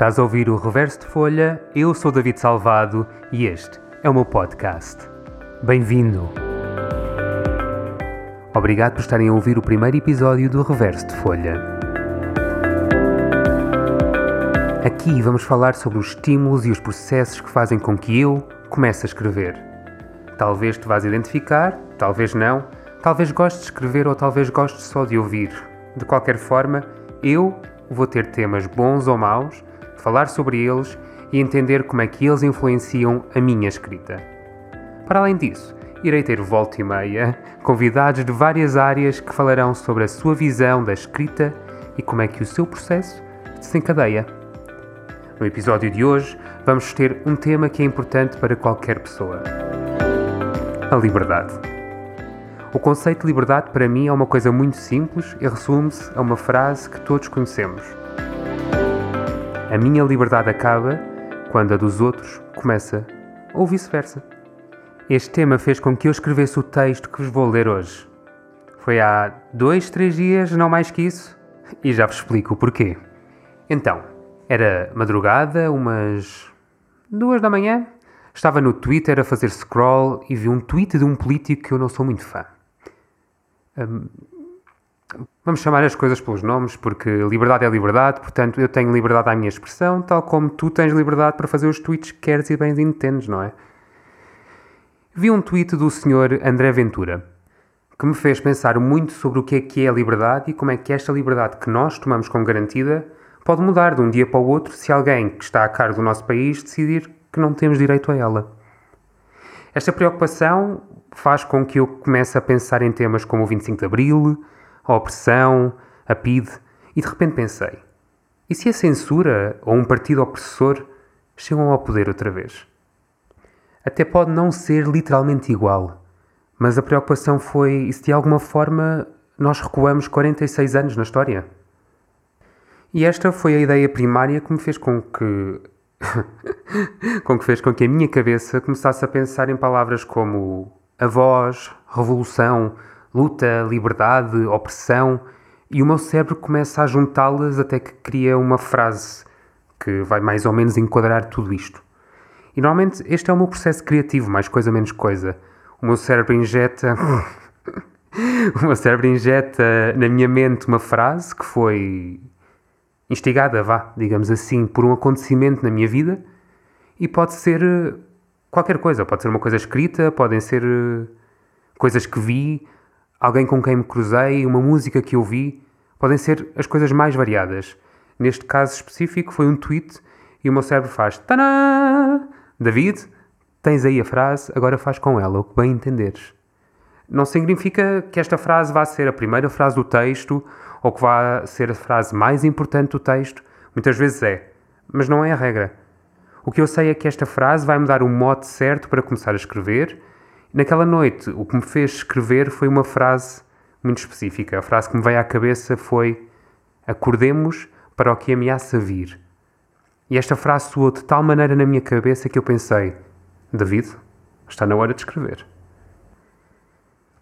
Estás a ouvir o Reverso de Folha, eu sou David Salvado e este é o meu podcast. Bem-vindo! Obrigado por estarem a ouvir o primeiro episódio do Reverso de Folha. Aqui vamos falar sobre os estímulos e os processos que fazem com que eu comece a escrever. Talvez te vás identificar, talvez não, talvez gostes de escrever ou talvez gostes só de ouvir. De qualquer forma, eu vou ter temas bons ou maus, falar sobre eles e entender como é que eles influenciam a minha escrita. Para além disso, irei ter volta e meia convidados de várias áreas que falarão sobre a sua visão da escrita e como é que o seu processo se desencadeia. No episódio de hoje, vamos ter um tema que é importante para qualquer pessoa: a liberdade. O conceito de liberdade para mim é uma coisa muito simples e resume-se a uma frase que todos conhecemos. A minha liberdade acaba quando a dos outros começa, ou vice-versa. Este tema fez com que eu escrevesse o texto que vos vou ler hoje. Foi há dois, três dias, não mais que isso, e já vos explico o porquê. Então, era madrugada, umas duas da manhã, estava no Twitter a fazer scroll e vi um tweet de um político que eu não sou muito fã. Hum, vamos chamar as coisas pelos nomes, porque liberdade é liberdade, portanto eu tenho liberdade à minha expressão, tal como tu tens liberdade para fazer os tweets que queres e bem entendes, não é? Vi um tweet do Sr. André Ventura que me fez pensar muito sobre o que é que é a liberdade e como é que esta liberdade que nós tomamos como garantida pode mudar de um dia para o outro se alguém que está a cargo do nosso país decidir que não temos direito a ela. Esta preocupação faz com que eu comece a pensar em temas como o 25 de Abril, a opressão, a PIDE, e de repente pensei: e se a censura ou um partido opressor chegam ao poder outra vez? Até pode não ser literalmente igual, mas a preocupação foi: e se de alguma forma nós recuamos 46 anos na história? E esta foi a ideia primária que me fez com que com que fez com que a minha cabeça começasse a pensar em palavras como a voz, revolução, luta, liberdade, opressão, e o meu cérebro começa a juntá-las até que cria uma frase que vai mais ou menos enquadrar tudo isto. E normalmente este é o meu processo criativo, mais coisa menos coisa. O meu cérebro injeta. o meu cérebro injeta na minha mente uma frase que foi instigada, vá, digamos assim, por um acontecimento na minha vida e pode ser eh, qualquer coisa. Pode ser uma coisa escrita, podem ser eh, coisas que vi, alguém com quem me cruzei, uma música que eu vi, podem ser as coisas mais variadas. Neste caso específico foi um tweet e o meu cérebro faz Tanã! David, tens aí a frase, agora faz com ela o que bem entenderes. Não significa que esta frase vá ser a primeira frase do texto ou que vá ser a frase mais importante do texto. Muitas vezes é, mas não é a regra. O que eu sei é que esta frase vai me dar o mote certo para começar a escrever. Naquela noite, o que me fez escrever foi uma frase muito específica. A frase que me veio à cabeça foi: Acordemos para o que ameaça vir. E esta frase soou de tal maneira na minha cabeça que eu pensei: David, está na hora de escrever.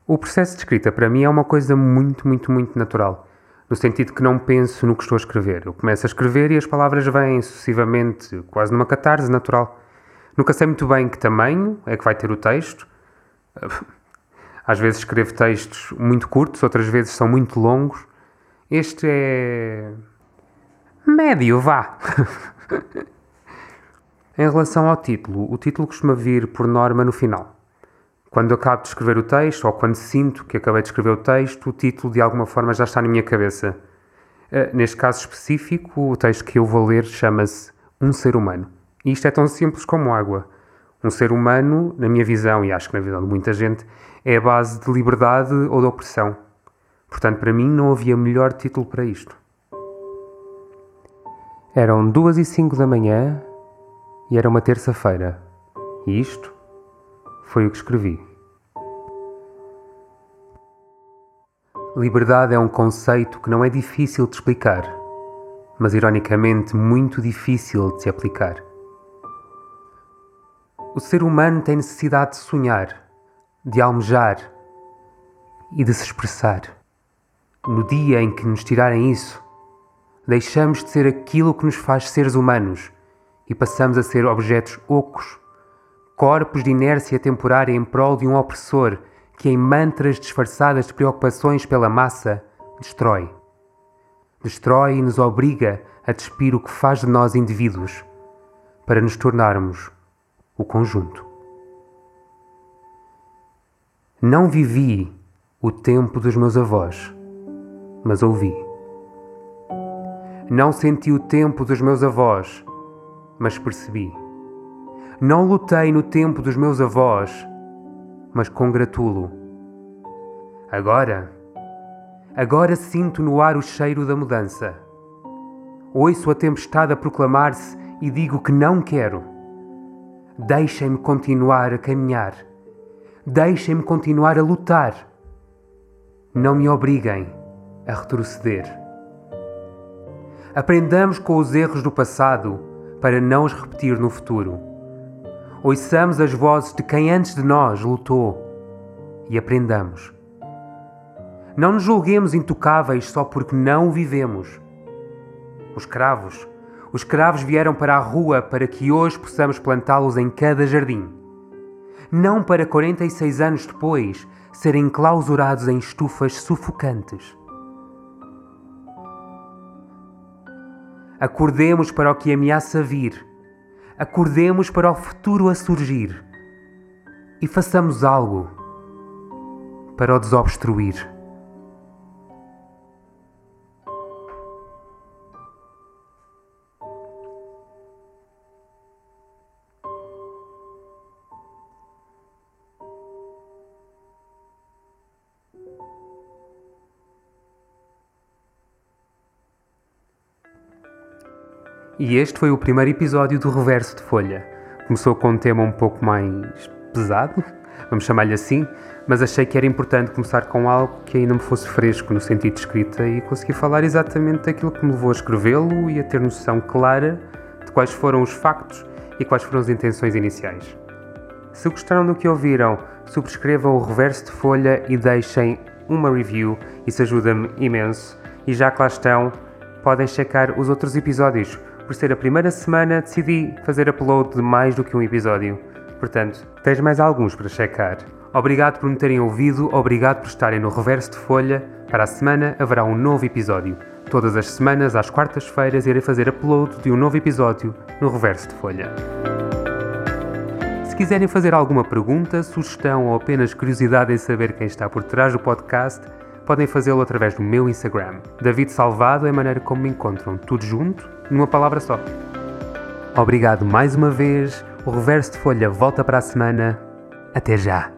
O processo de escrita para mim é uma coisa muito, muito, muito natural. No sentido que não penso no que estou a escrever. Eu começo a escrever e as palavras vêm sucessivamente, quase numa catarse natural. Nunca sei muito bem que tamanho é que vai ter o texto. Às vezes escrevo textos muito curtos, outras vezes são muito longos. Este é. médio, vá! em relação ao título, o título costuma vir por norma no final. Quando acabo de escrever o texto, ou quando sinto que acabei de escrever o texto, o título de alguma forma já está na minha cabeça. Uh, neste caso específico, o texto que eu vou ler chama-se Um Ser Humano. E isto é tão simples como água. Um ser humano, na minha visão, e acho que na visão de muita gente, é a base de liberdade ou de opressão. Portanto, para mim, não havia melhor título para isto. Eram duas e cinco da manhã e era uma terça-feira. E isto foi o que escrevi. Liberdade é um conceito que não é difícil de explicar, mas ironicamente muito difícil de se aplicar. O ser humano tem necessidade de sonhar, de almejar e de se expressar. No dia em que nos tirarem isso, Deixamos de ser aquilo que nos faz seres humanos e passamos a ser objetos ocos, corpos de inércia temporária em prol de um opressor que, em mantras disfarçadas de preocupações pela massa, destrói. Destrói e nos obriga a despir o que faz de nós indivíduos para nos tornarmos o conjunto. Não vivi o tempo dos meus avós, mas ouvi. Não senti o tempo dos meus avós, mas percebi. Não lutei no tempo dos meus avós, mas congratulo. Agora, agora sinto no ar o cheiro da mudança. Ouço a tempestade a proclamar-se e digo que não quero. Deixem-me continuar a caminhar. Deixem-me continuar a lutar. Não me obriguem a retroceder. Aprendamos com os erros do passado para não os repetir no futuro. Ouçamos as vozes de quem antes de nós lutou e aprendamos. Não nos julguemos intocáveis só porque não o vivemos. Os cravos os cravos vieram para a rua para que hoje possamos plantá-los em cada jardim. Não para 46 anos depois serem clausurados em estufas sufocantes. Acordemos para o que ameaça vir. Acordemos para o futuro a surgir. E façamos algo para o desobstruir. E este foi o primeiro episódio do Reverso de Folha. Começou com um tema um pouco mais pesado, vamos chamar-lhe assim, mas achei que era importante começar com algo que ainda me fosse fresco no sentido de escrita e conseguir falar exatamente daquilo que me levou a escrevê-lo e a ter noção clara de quais foram os factos e quais foram as intenções iniciais. Se gostaram do que ouviram, subscrevam o Reverso de Folha e deixem uma review, isso ajuda-me imenso. E já que lá estão, podem checar os outros episódios por ser a primeira semana, decidi fazer upload de mais do que um episódio. Portanto, tens mais alguns para checar. Obrigado por me terem ouvido, obrigado por estarem no reverso de folha. Para a semana haverá um novo episódio. Todas as semanas, às quartas-feiras, irei fazer upload de um novo episódio no reverso de folha. Se quiserem fazer alguma pergunta, sugestão ou apenas curiosidade em saber quem está por trás do podcast, podem fazê-lo através do meu Instagram. David Salvado é a maneira como me encontram, tudo junto, numa palavra só. Obrigado mais uma vez. O reverso de folha volta para a semana. Até já!